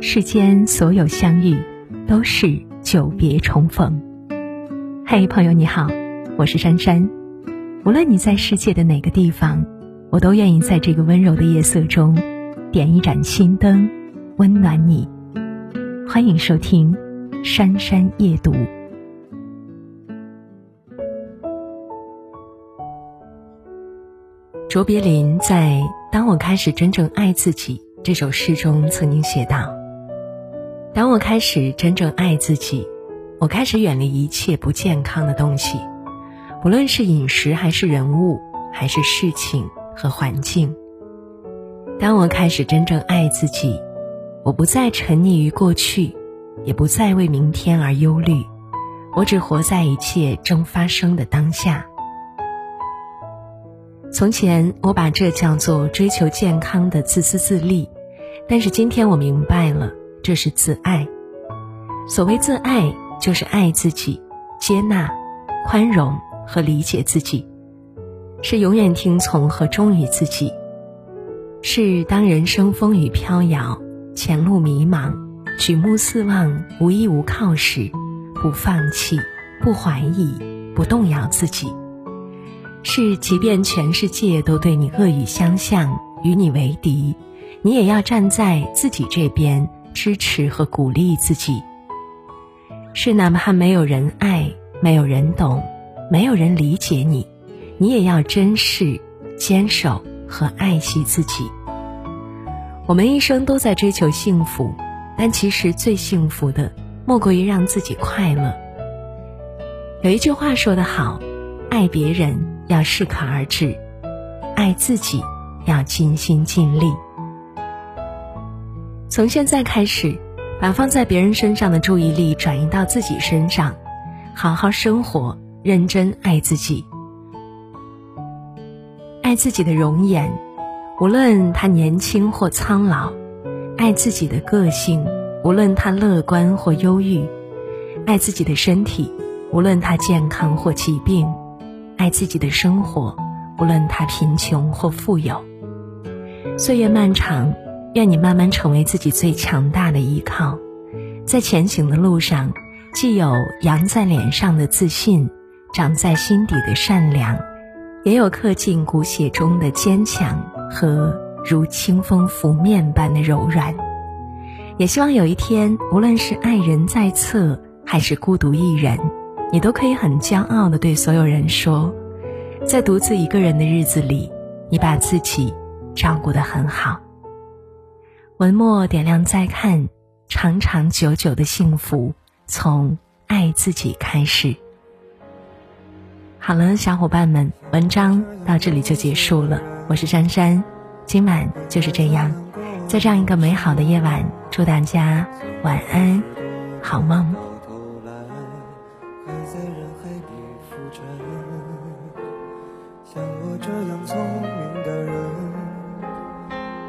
世间所有相遇，都是久别重逢。嘿，朋友你好，我是珊珊。无论你在世界的哪个地方，我都愿意在这个温柔的夜色中，点一盏心灯，温暖你。欢迎收听《珊珊夜读》。卓别林在《当我开始真正爱自己》这首诗中曾经写道：“当我开始真正爱自己，我开始远离一切不健康的东西，不论是饮食还是人物，还是事情和环境。当我开始真正爱自己，我不再沉溺于过去，也不再为明天而忧虑，我只活在一切正发生的当下。”从前我把这叫做追求健康的自私自利，但是今天我明白了，这是自爱。所谓自爱，就是爱自己，接纳、宽容和理解自己，是永远听从和忠于自己，是当人生风雨飘摇、前路迷茫、举目四望无依无靠时，不放弃、不怀疑、不动摇自己。是，即便全世界都对你恶语相向，与你为敌，你也要站在自己这边，支持和鼓励自己。是，哪怕没有人爱，没有人懂，没有人理解你，你也要珍视、坚守和爱惜自己。我们一生都在追求幸福，但其实最幸福的，莫过于让自己快乐。有一句话说得好，爱别人。要适可而止，爱自己要尽心尽力。从现在开始，把放在别人身上的注意力转移到自己身上，好好生活，认真爱自己。爱自己的容颜，无论他年轻或苍老；爱自己的个性，无论他乐观或忧郁；爱自己的身体，无论他健康或疾病。爱自己的生活，无论他贫穷或富有。岁月漫长，愿你慢慢成为自己最强大的依靠，在前行的路上，既有扬在脸上的自信，长在心底的善良，也有刻进骨血中的坚强和如清风拂面般的柔软。也希望有一天，无论是爱人在侧，还是孤独一人。你都可以很骄傲的对所有人说，在独自一个人的日子里，你把自己照顾得很好。文末点亮再看，长长久久的幸福从爱自己开始。好了，小伙伴们，文章到这里就结束了。我是珊珊，今晚就是这样，在这样一个美好的夜晚，祝大家晚安，好梦。像我这样聪明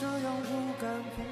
这样不甘平。